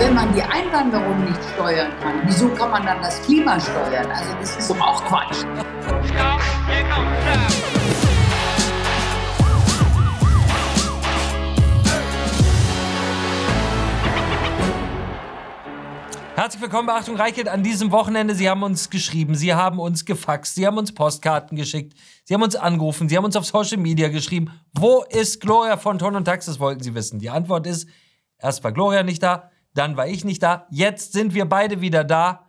wenn man die Einwanderung nicht steuern kann, wieso kann man dann das Klima steuern? Also das ist doch auch Quatsch. Herzlich willkommen bei Achtung Reichelt an diesem Wochenende. Sie haben uns geschrieben, Sie haben uns gefaxt, Sie haben uns Postkarten geschickt, Sie haben uns angerufen, Sie haben uns auf Social Media geschrieben. Wo ist Gloria von Ton und Taxis, wollten Sie wissen. Die Antwort ist, erst war Gloria nicht da, dann war ich nicht da, jetzt sind wir beide wieder da.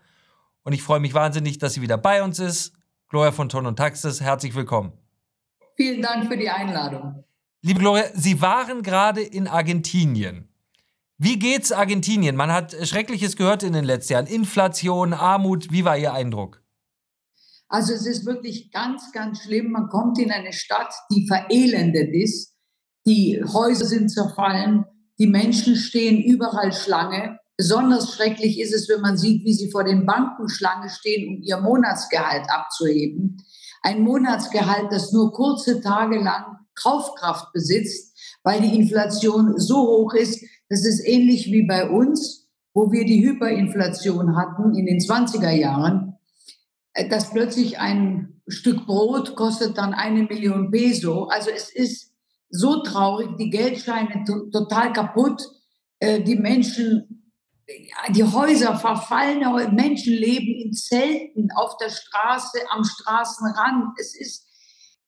Und ich freue mich wahnsinnig, dass sie wieder bei uns ist. Gloria von Ton und Taxis, herzlich willkommen. Vielen Dank für die Einladung. Liebe Gloria, Sie waren gerade in Argentinien. Wie geht's Argentinien? Man hat Schreckliches gehört in den letzten Jahren. Inflation, Armut. Wie war Ihr Eindruck? Also es ist wirklich ganz, ganz schlimm. Man kommt in eine Stadt, die verelendet ist. Die Häuser sind zerfallen. Die Menschen stehen überall Schlange. Besonders schrecklich ist es, wenn man sieht, wie sie vor den Banken Schlange stehen, um ihr Monatsgehalt abzuheben. Ein Monatsgehalt, das nur kurze Tage lang Kaufkraft besitzt, weil die Inflation so hoch ist, das ist ähnlich wie bei uns, wo wir die Hyperinflation hatten in den 20er Jahren, äh, dass plötzlich ein Stück Brot kostet dann eine Million Peso. Also es ist so traurig, die Geldscheine total kaputt, äh, die Menschen, die Häuser verfallen, Menschen leben in Zelten auf der Straße, am Straßenrand. Es ist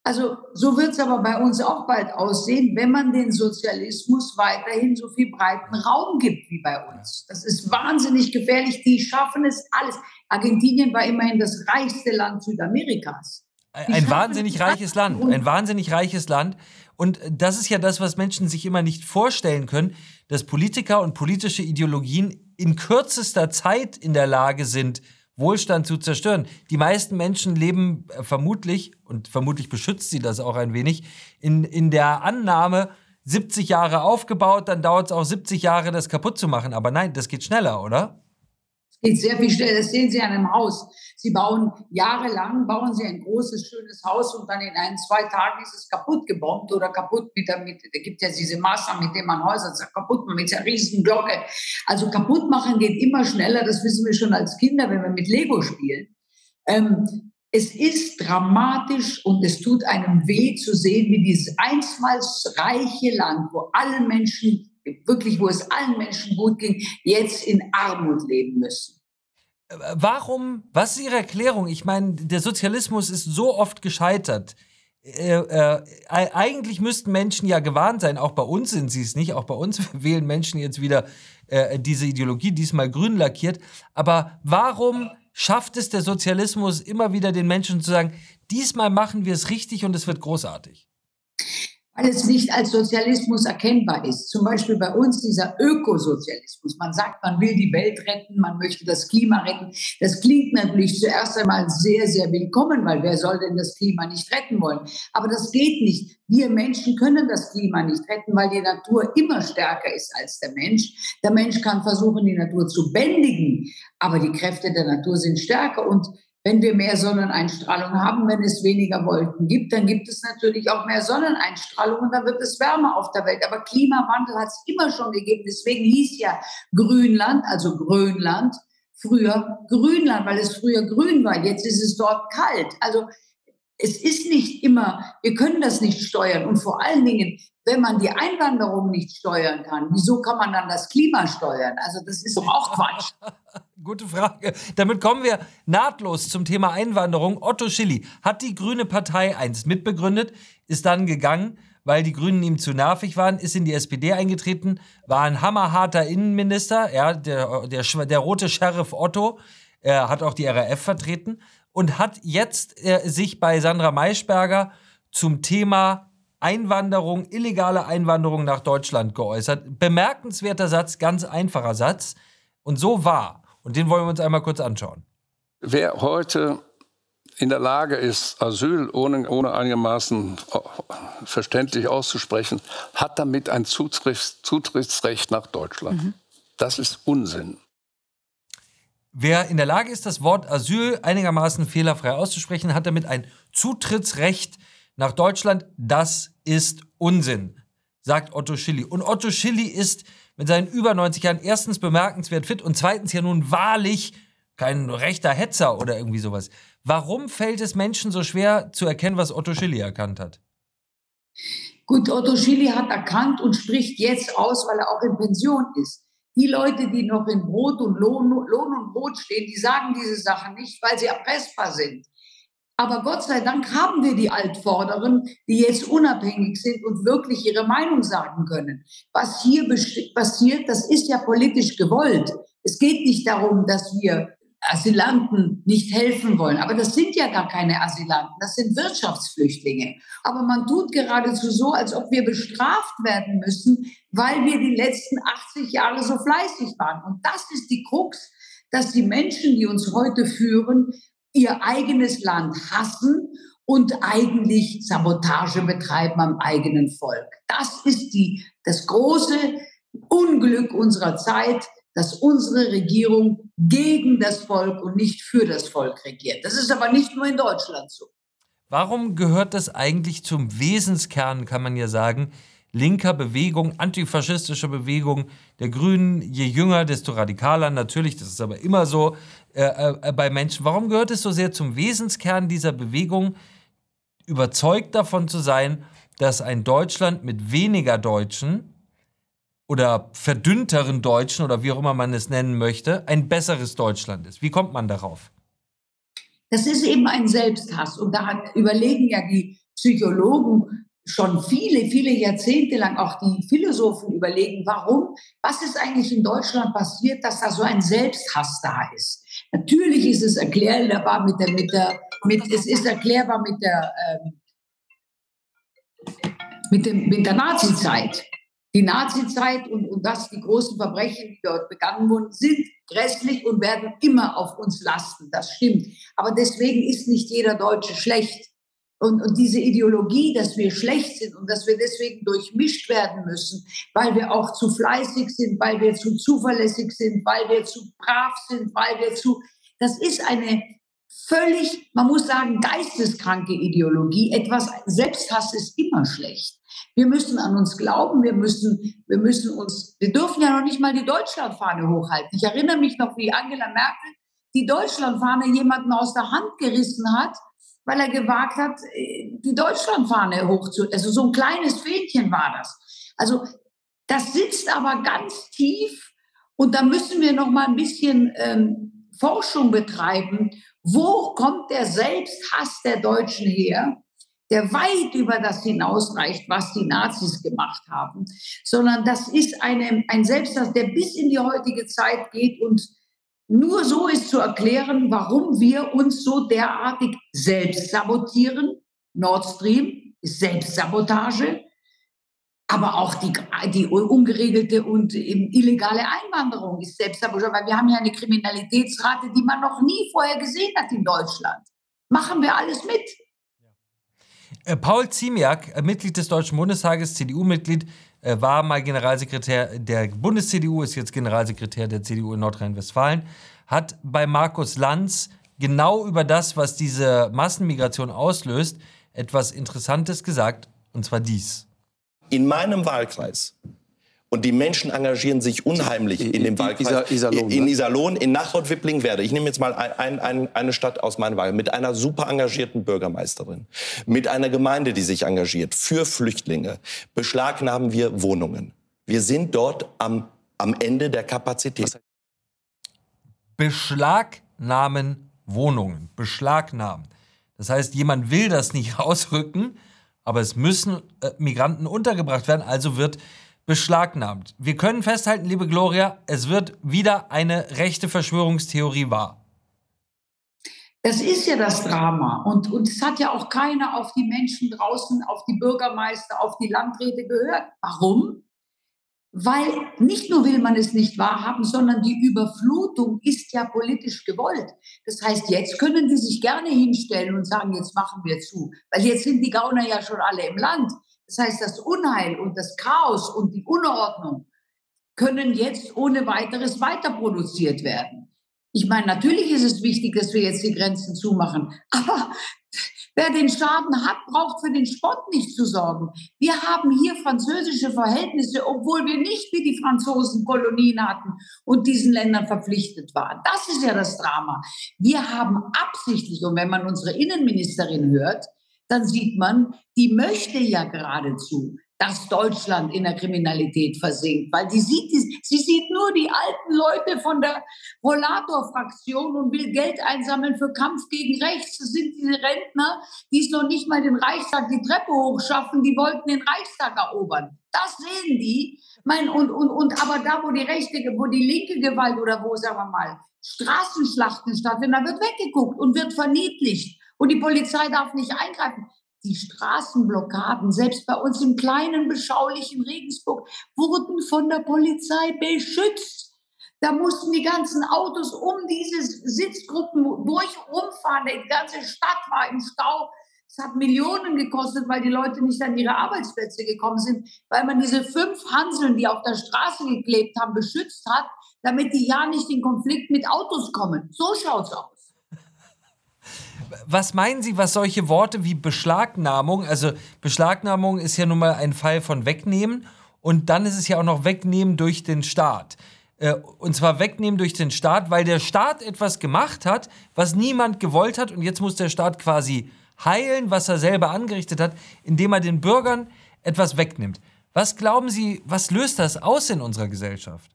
also so wird es aber bei uns auch bald aussehen, wenn man den Sozialismus weiterhin so viel breiten Raum gibt wie bei uns. Das ist wahnsinnig gefährlich. Die schaffen es alles. Argentinien war immerhin das reichste Land Südamerikas. Die ein wahnsinnig reiches Land, ein wahnsinnig reiches Land. Und das ist ja das, was Menschen sich immer nicht vorstellen können, dass Politiker und politische Ideologien in kürzester Zeit in der Lage sind, Wohlstand zu zerstören. Die meisten Menschen leben äh, vermutlich, und vermutlich beschützt sie das auch ein wenig, in, in der Annahme, 70 Jahre aufgebaut, dann dauert es auch 70 Jahre, das kaputt zu machen. Aber nein, das geht schneller, oder? Geht sehr viel schneller. Das sehen Sie an einem Haus. Sie bauen jahrelang, bauen Sie ein großes, schönes Haus und dann in ein, zwei Tagen ist es kaputt gebombt oder kaputt mit der, mit, da gibt ja diese Maßnahmen, mit denen man Häuser kaputt macht, mit dieser riesigen Glocke. Also kaputt machen geht immer schneller. Das wissen wir schon als Kinder, wenn wir mit Lego spielen. Ähm, es ist dramatisch und es tut einem weh zu sehen, wie dieses einstmals reiche Land, wo alle Menschen wirklich, wo es allen Menschen gut ging, jetzt in Armut leben müssen. Warum, was ist Ihre Erklärung? Ich meine, der Sozialismus ist so oft gescheitert. Äh, äh, eigentlich müssten Menschen ja gewarnt sein, auch bei uns sind sie es nicht, auch bei uns wählen Menschen jetzt wieder äh, diese Ideologie, diesmal grün lackiert. Aber warum schafft es der Sozialismus immer wieder den Menschen zu sagen, diesmal machen wir es richtig und es wird großartig? Weil es nicht als Sozialismus erkennbar ist. Zum Beispiel bei uns dieser Ökosozialismus. Man sagt, man will die Welt retten, man möchte das Klima retten. Das klingt natürlich zuerst einmal sehr, sehr willkommen, weil wer soll denn das Klima nicht retten wollen? Aber das geht nicht. Wir Menschen können das Klima nicht retten, weil die Natur immer stärker ist als der Mensch. Der Mensch kann versuchen, die Natur zu bändigen, aber die Kräfte der Natur sind stärker und wenn wir mehr Sonneneinstrahlung haben, wenn es weniger Wolken gibt, dann gibt es natürlich auch mehr Sonneneinstrahlung und dann wird es wärmer auf der Welt. Aber Klimawandel hat es immer schon gegeben. Deswegen hieß ja Grünland, also Grönland, früher Grünland, weil es früher grün war. Jetzt ist es dort kalt. Also es ist nicht immer, wir können das nicht steuern. Und vor allen Dingen, wenn man die Einwanderung nicht steuern kann, wieso kann man dann das Klima steuern? Also das ist doch auch Quatsch. Gute Frage. Damit kommen wir nahtlos zum Thema Einwanderung. Otto Schilly hat die Grüne Partei einst mitbegründet, ist dann gegangen, weil die Grünen ihm zu nervig waren, ist in die SPD eingetreten, war ein hammerharter Innenminister, ja, der, der, der rote Sheriff Otto, er hat auch die RAF vertreten und hat jetzt äh, sich bei Sandra Maischberger zum Thema Einwanderung, illegale Einwanderung nach Deutschland geäußert. Bemerkenswerter Satz, ganz einfacher Satz. Und so war. Und den wollen wir uns einmal kurz anschauen. Wer heute in der Lage ist, Asyl ohne, ohne einigermaßen äh, verständlich auszusprechen, hat damit ein Zutritts, Zutrittsrecht nach Deutschland. Mhm. Das ist Unsinn. Wer in der Lage ist, das Wort Asyl einigermaßen fehlerfrei auszusprechen, hat damit ein Zutrittsrecht nach Deutschland. Das ist Unsinn. sagt Otto Schilly. Und Otto Schilly ist mit seinen über 90 Jahren erstens bemerkenswert fit und zweitens ja nun wahrlich kein rechter Hetzer oder irgendwie sowas. Warum fällt es Menschen so schwer zu erkennen, was Otto Schilly erkannt hat? Gut, Otto Schilly hat erkannt und spricht jetzt aus, weil er auch in Pension ist. Die Leute, die noch in Brot und Lohn, Lohn und Brot stehen, die sagen diese Sachen nicht, weil sie erpressbar sind. Aber Gott sei Dank haben wir die Altvorderen, die jetzt unabhängig sind und wirklich ihre Meinung sagen können. Was hier passiert, das ist ja politisch gewollt. Es geht nicht darum, dass wir Asylanten nicht helfen wollen. Aber das sind ja gar keine Asylanten, das sind Wirtschaftsflüchtlinge. Aber man tut geradezu so, als ob wir bestraft werden müssen, weil wir die letzten 80 Jahre so fleißig waren. Und das ist die Krux, dass die Menschen, die uns heute führen, ihr eigenes Land hassen und eigentlich Sabotage betreiben am eigenen Volk. Das ist die, das große Unglück unserer Zeit, dass unsere Regierung gegen das Volk und nicht für das Volk regiert. Das ist aber nicht nur in Deutschland so. Warum gehört das eigentlich zum Wesenskern, kann man ja sagen, linker Bewegung, antifaschistischer Bewegung der Grünen? Je jünger, desto radikaler. Natürlich, das ist aber immer so äh, äh, bei Menschen. Warum gehört es so sehr zum Wesenskern dieser Bewegung, überzeugt davon zu sein, dass ein Deutschland mit weniger Deutschen oder verdünnteren Deutschen oder wie auch immer man es nennen möchte, ein besseres Deutschland ist. Wie kommt man darauf? Das ist eben ein Selbsthass. Und da überlegen ja die Psychologen schon viele, viele Jahrzehnte lang, auch die Philosophen überlegen, warum, was ist eigentlich in Deutschland passiert, dass da so ein Selbsthass da ist. Natürlich ist es erklärbar mit der, mit der, mit, es ist erklärbar mit der, ähm, mit, dem, mit der Nazizeit. Die Nazizeit und, und das, die großen Verbrechen, die dort begangen wurden, sind grässlich und werden immer auf uns lasten. Das stimmt. Aber deswegen ist nicht jeder Deutsche schlecht. Und, und diese Ideologie, dass wir schlecht sind und dass wir deswegen durchmischt werden müssen, weil wir auch zu fleißig sind, weil wir zu zuverlässig sind, weil wir zu brav sind, weil wir zu, das ist eine völlig, man muss sagen, geisteskranke Ideologie. Etwas Selbsthass ist immer schlecht. Wir müssen an uns glauben, wir müssen, wir müssen uns, wir dürfen ja noch nicht mal die Deutschlandfahne hochhalten. Ich erinnere mich noch, wie Angela Merkel die Deutschlandfahne jemanden aus der Hand gerissen hat, weil er gewagt hat, die Deutschlandfahne hochzu, also so ein kleines Fähnchen war das. Also das sitzt aber ganz tief und da müssen wir noch mal ein bisschen ähm, Forschung betreiben. Wo kommt der Selbsthass der Deutschen her? Der weit über das hinausreicht, was die Nazis gemacht haben, sondern das ist eine, ein Selbsthass, der bis in die heutige Zeit geht und nur so ist zu erklären, warum wir uns so derartig selbst sabotieren. Nord Stream ist Selbstsabotage, aber auch die, die ungeregelte und illegale Einwanderung ist Selbstsabotage, weil wir haben ja eine Kriminalitätsrate, die man noch nie vorher gesehen hat in Deutschland. Machen wir alles mit. Äh, Paul Ziemiak, äh, Mitglied des Deutschen Bundestages, CDU-Mitglied, äh, war mal Generalsekretär der Bundes-CDU, ist jetzt Generalsekretär der CDU in Nordrhein-Westfalen, hat bei Markus Lanz genau über das, was diese Massenmigration auslöst, etwas Interessantes gesagt, und zwar dies. In meinem Wahlkreis und die Menschen engagieren sich unheimlich in dem Wahlkreis. Iserlohn, in ne? Iserlohn, in Nachbarn-Wipplingen-Werde. Ich nehme jetzt mal ein, ein, eine Stadt aus meinem Wahlkreis mit einer super engagierten Bürgermeisterin, mit einer Gemeinde, die sich engagiert für Flüchtlinge. Beschlagnahmen wir Wohnungen. Wir sind dort am, am Ende der Kapazität. Beschlagnahmen Wohnungen. Beschlagnahmen. Das heißt, jemand will das nicht rausrücken, aber es müssen äh, Migranten untergebracht werden, also wird beschlagnahmt. Wir können festhalten, liebe Gloria, es wird wieder eine rechte Verschwörungstheorie wahr. Das ist ja das Drama. Und, und es hat ja auch keiner auf die Menschen draußen, auf die Bürgermeister, auf die Landräte gehört. Warum? Weil nicht nur will man es nicht wahrhaben, sondern die Überflutung ist ja politisch gewollt. Das heißt, jetzt können die sich gerne hinstellen und sagen, jetzt machen wir zu. Weil jetzt sind die Gauner ja schon alle im Land. Das heißt, das Unheil und das Chaos und die Unordnung können jetzt ohne weiteres weiterproduziert werden. Ich meine, natürlich ist es wichtig, dass wir jetzt die Grenzen zumachen, aber Wer den Schaden hat, braucht für den Spott nicht zu sorgen. Wir haben hier französische Verhältnisse, obwohl wir nicht wie die Franzosen Kolonien hatten und diesen Ländern verpflichtet waren. Das ist ja das Drama. Wir haben absichtlich, und wenn man unsere Innenministerin hört, dann sieht man, die möchte ja geradezu, dass Deutschland in der Kriminalität versinkt, weil die sieht, sie sieht nur die alten Leute von der Rollator-Fraktion und will Geld einsammeln für Kampf gegen Rechts. Das sind diese Rentner, die es noch nicht mal den Reichstag die Treppe hochschaffen, die wollten den Reichstag erobern. Das sehen die. Mein, und, und, und aber da, wo die rechte, wo die linke Gewalt oder wo, sagen wir mal, Straßenschlachten stattfinden, da wird weggeguckt und wird verniedlicht. Und die Polizei darf nicht eingreifen die Straßenblockaden, selbst bei uns im kleinen, beschaulichen Regensburg, wurden von der Polizei beschützt. Da mussten die ganzen Autos um diese Sitzgruppen durch rumfahren. Die ganze Stadt war im Stau. Es hat Millionen gekostet, weil die Leute nicht an ihre Arbeitsplätze gekommen sind, weil man diese fünf Hanseln, die auf der Straße geklebt haben, beschützt hat, damit die ja nicht in Konflikt mit Autos kommen. So schaut's aus was meinen Sie, was solche Worte wie Beschlagnahmung, also Beschlagnahmung ist ja nun mal ein Fall von Wegnehmen und dann ist es ja auch noch Wegnehmen durch den Staat. Äh, und zwar wegnehmen durch den Staat, weil der Staat etwas gemacht hat, was niemand gewollt hat und jetzt muss der Staat quasi heilen, was er selber angerichtet hat, indem er den Bürgern etwas wegnimmt. Was glauben Sie, was löst das aus in unserer Gesellschaft?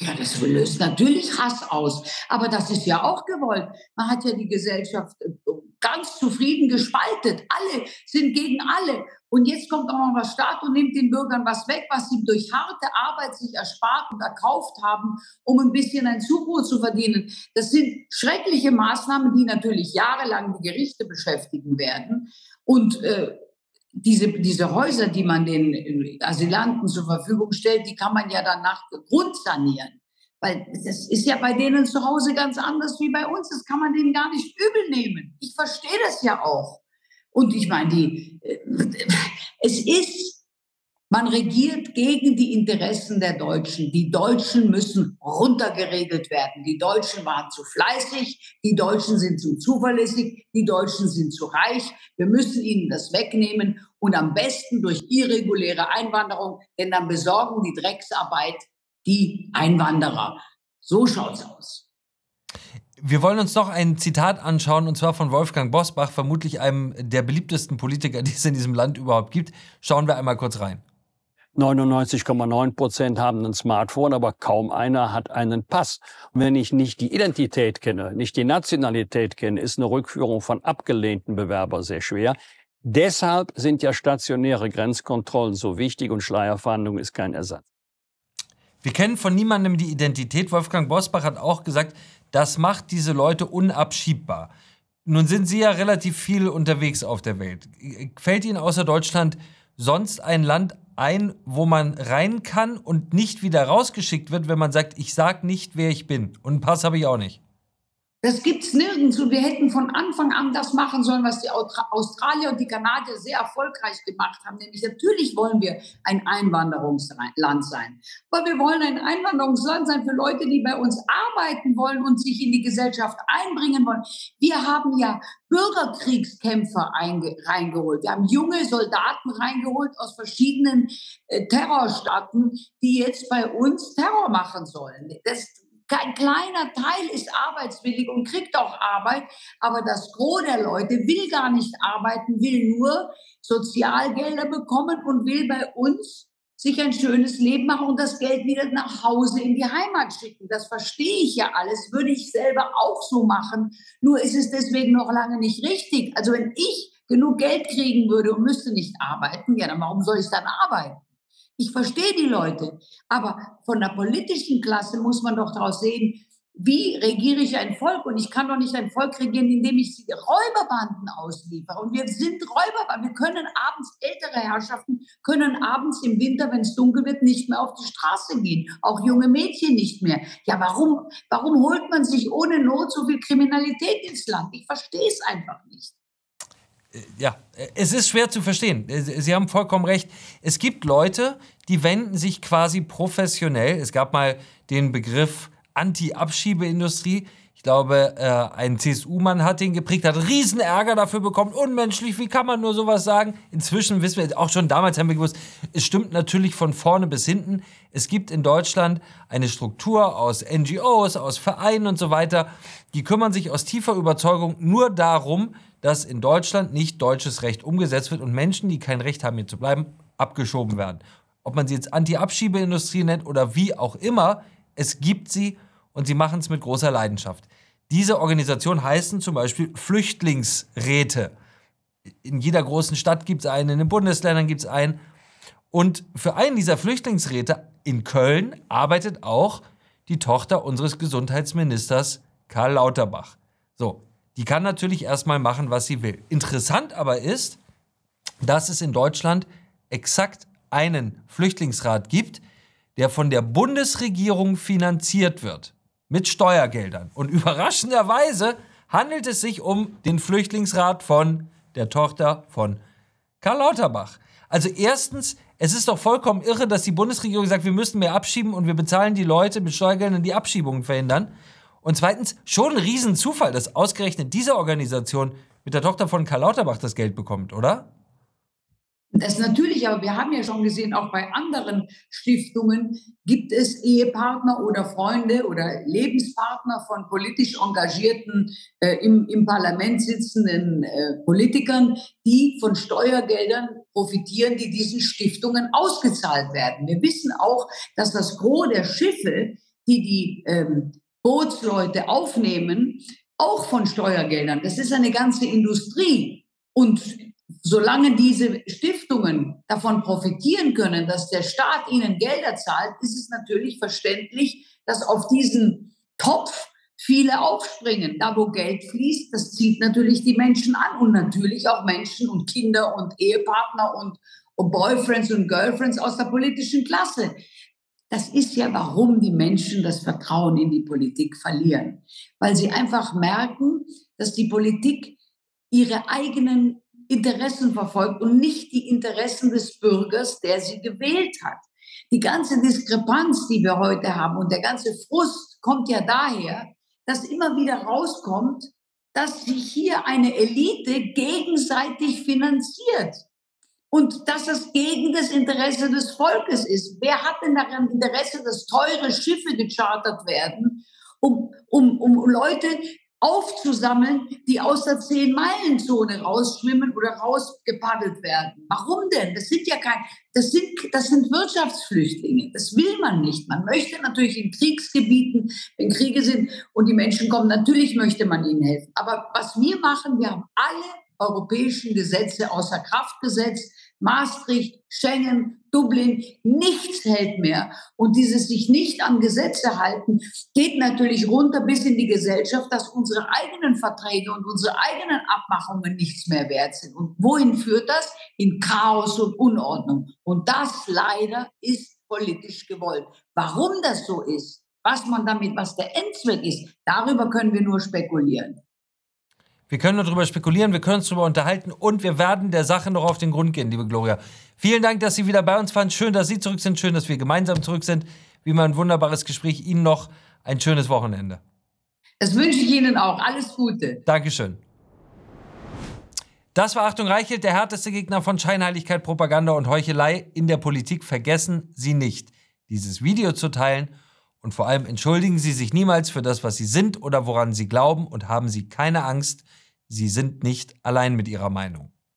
Ja, das löst natürlich Hass aus. Aber das ist ja auch gewollt. Man hat ja die Gesellschaft äh, ganz zufrieden gespaltet. Alle sind gegen alle. Und jetzt kommt auch noch der Staat und nimmt den Bürgern was weg, was sie durch harte Arbeit sich erspart und erkauft haben, um ein bisschen ein Zubrot zu verdienen. Das sind schreckliche Maßnahmen, die natürlich jahrelang die Gerichte beschäftigen werden. Und äh, diese, diese Häuser, die man den Asylanten zur Verfügung stellt, die kann man ja dann nach Grund sanieren. Weil das ist ja bei denen zu Hause ganz anders wie bei uns. Das kann man denen gar nicht übel nehmen. Ich verstehe das ja auch. Und ich meine, die, äh, es ist man regiert gegen die Interessen der Deutschen. Die Deutschen müssen runtergeregelt werden. Die Deutschen waren zu fleißig, die Deutschen sind zu zuverlässig, die Deutschen sind zu reich. Wir müssen ihnen das wegnehmen und am besten durch irreguläre Einwanderung, denn dann besorgen die Drecksarbeit die Einwanderer. So schaut's aus. Wir wollen uns noch ein Zitat anschauen, und zwar von Wolfgang Bosbach, vermutlich einem der beliebtesten Politiker, die es in diesem Land überhaupt gibt. Schauen wir einmal kurz rein. 99,9 Prozent haben ein Smartphone, aber kaum einer hat einen Pass. Und wenn ich nicht die Identität kenne, nicht die Nationalität kenne, ist eine Rückführung von abgelehnten Bewerbern sehr schwer. Deshalb sind ja stationäre Grenzkontrollen so wichtig und Schleierfahndung ist kein Ersatz. Wir kennen von niemandem die Identität. Wolfgang Bosbach hat auch gesagt, das macht diese Leute unabschiebbar. Nun sind Sie ja relativ viel unterwegs auf der Welt. Fällt Ihnen außer Deutschland sonst ein Land ein, wo man rein kann und nicht wieder rausgeschickt wird, wenn man sagt, ich sag nicht, wer ich bin. Und einen Pass habe ich auch nicht. Das gibt es nirgends. Und wir hätten von Anfang an das machen sollen, was die Australier und die Kanadier sehr erfolgreich gemacht haben. Nämlich natürlich wollen wir ein Einwanderungsland sein. Aber wir wollen ein Einwanderungsland sein für Leute, die bei uns arbeiten wollen und sich in die Gesellschaft einbringen wollen. Wir haben ja Bürgerkriegskämpfer reingeholt. Wir haben junge Soldaten reingeholt aus verschiedenen äh, Terrorstaaten, die jetzt bei uns Terror machen sollen. Das, ein kleiner Teil ist arbeitswillig und kriegt auch Arbeit, aber das Gros der Leute will gar nicht arbeiten, will nur Sozialgelder bekommen und will bei uns sich ein schönes Leben machen und das Geld wieder nach Hause in die Heimat schicken. Das verstehe ich ja alles, würde ich selber auch so machen. Nur ist es deswegen noch lange nicht richtig. Also wenn ich genug Geld kriegen würde und müsste nicht arbeiten, ja, dann warum soll ich dann arbeiten? Ich verstehe die Leute, aber von der politischen Klasse muss man doch daraus sehen, wie regiere ich ein Volk? Und ich kann doch nicht ein Volk regieren, indem ich sie Räuberbanden ausliefere. Und wir sind Räuberbanden. Wir können abends, ältere Herrschaften können abends im Winter, wenn es dunkel wird, nicht mehr auf die Straße gehen. Auch junge Mädchen nicht mehr. Ja, warum, warum holt man sich ohne Not so viel Kriminalität ins Land? Ich verstehe es einfach nicht. Äh, ja, äh, es ist schwer zu verstehen. Äh, Sie haben vollkommen recht. Es gibt Leute, die wenden sich quasi professionell. Es gab mal den Begriff Anti-Abschiebeindustrie Ich glaube, ein CSU-Mann hat ihn geprägt, hat riesen Ärger dafür bekommen. Unmenschlich, wie kann man nur sowas sagen? Inzwischen wissen wir, auch schon damals haben wir gewusst, es stimmt natürlich von vorne bis hinten. Es gibt in Deutschland eine Struktur aus NGOs, aus Vereinen und so weiter, die kümmern sich aus tiefer Überzeugung nur darum, dass in Deutschland nicht deutsches Recht umgesetzt wird und Menschen, die kein Recht haben, hier zu bleiben, abgeschoben werden. Ob man sie jetzt Anti-Abschiebeindustrie nennt oder wie auch immer, es gibt sie und sie machen es mit großer Leidenschaft. Diese Organisationen heißen zum Beispiel Flüchtlingsräte. In jeder großen Stadt gibt es einen, in den Bundesländern gibt es einen. Und für einen dieser Flüchtlingsräte in Köln arbeitet auch die Tochter unseres Gesundheitsministers Karl Lauterbach. So, die kann natürlich erstmal machen, was sie will. Interessant aber ist, dass es in Deutschland exakt einen Flüchtlingsrat gibt, der von der Bundesregierung finanziert wird mit Steuergeldern. Und überraschenderweise handelt es sich um den Flüchtlingsrat von der Tochter von Karl Lauterbach. Also erstens, es ist doch vollkommen irre, dass die Bundesregierung sagt, wir müssen mehr abschieben und wir bezahlen die Leute mit Steuergeldern, die Abschiebungen verhindern. Und zweitens, schon ein Riesenzufall, dass ausgerechnet diese Organisation mit der Tochter von Karl Lauterbach das Geld bekommt, oder? Das natürlich, aber wir haben ja schon gesehen, auch bei anderen Stiftungen gibt es Ehepartner oder Freunde oder Lebenspartner von politisch engagierten, äh, im, im Parlament sitzenden äh, Politikern, die von Steuergeldern profitieren, die diesen Stiftungen ausgezahlt werden. Wir wissen auch, dass das Gros der Schiffe, die die ähm, Bootsleute aufnehmen, auch von Steuergeldern. Das ist eine ganze Industrie. Und solange diese Stiftungen davon profitieren können, dass der Staat ihnen Gelder zahlt, ist es natürlich verständlich, dass auf diesen Topf viele aufspringen. Da, wo Geld fließt, das zieht natürlich die Menschen an und natürlich auch Menschen und Kinder und Ehepartner und, und Boyfriends und Girlfriends aus der politischen Klasse. Das ist ja, warum die Menschen das Vertrauen in die Politik verlieren. Weil sie einfach merken, dass die Politik ihre eigenen Interessen verfolgt und nicht die Interessen des Bürgers, der sie gewählt hat. Die ganze Diskrepanz, die wir heute haben und der ganze Frust kommt ja daher, dass immer wieder rauskommt, dass sich hier eine Elite gegenseitig finanziert und dass es gegen das Interesse des Volkes ist. Wer hat denn daran Interesse, dass teure Schiffe gechartert werden, um, um, um Leute aufzusammeln, die aus der Zehn-Meilen-Zone rausschwimmen oder rausgepaddelt werden. Warum denn? Das sind ja kein, das sind, das sind Wirtschaftsflüchtlinge. Das will man nicht. Man möchte natürlich in Kriegsgebieten, wenn Kriege sind und die Menschen kommen, natürlich möchte man ihnen helfen. Aber was wir machen, wir haben alle europäischen Gesetze außer Kraft gesetzt. Maastricht, Schengen, Dublin, nichts hält mehr. Und dieses sich nicht an Gesetze halten, geht natürlich runter bis in die Gesellschaft, dass unsere eigenen Verträge und unsere eigenen Abmachungen nichts mehr wert sind. Und wohin führt das? In Chaos und Unordnung. Und das leider ist politisch gewollt. Warum das so ist, was man damit, was der Endzweck ist, darüber können wir nur spekulieren. Wir können nur darüber spekulieren, wir können uns darüber unterhalten und wir werden der Sache noch auf den Grund gehen, liebe Gloria. Vielen Dank, dass Sie wieder bei uns waren. Schön, dass Sie zurück sind. Schön, dass wir gemeinsam zurück sind. Wie immer ein wunderbares Gespräch. Ihnen noch ein schönes Wochenende. Das wünsche ich Ihnen auch. Alles Gute. Dankeschön. Das war Achtung Reichelt, der härteste Gegner von Scheinheiligkeit, Propaganda und Heuchelei in der Politik. Vergessen Sie nicht, dieses Video zu teilen und vor allem entschuldigen Sie sich niemals für das, was Sie sind oder woran Sie glauben und haben Sie keine Angst, Sie sind nicht allein mit Ihrer Meinung.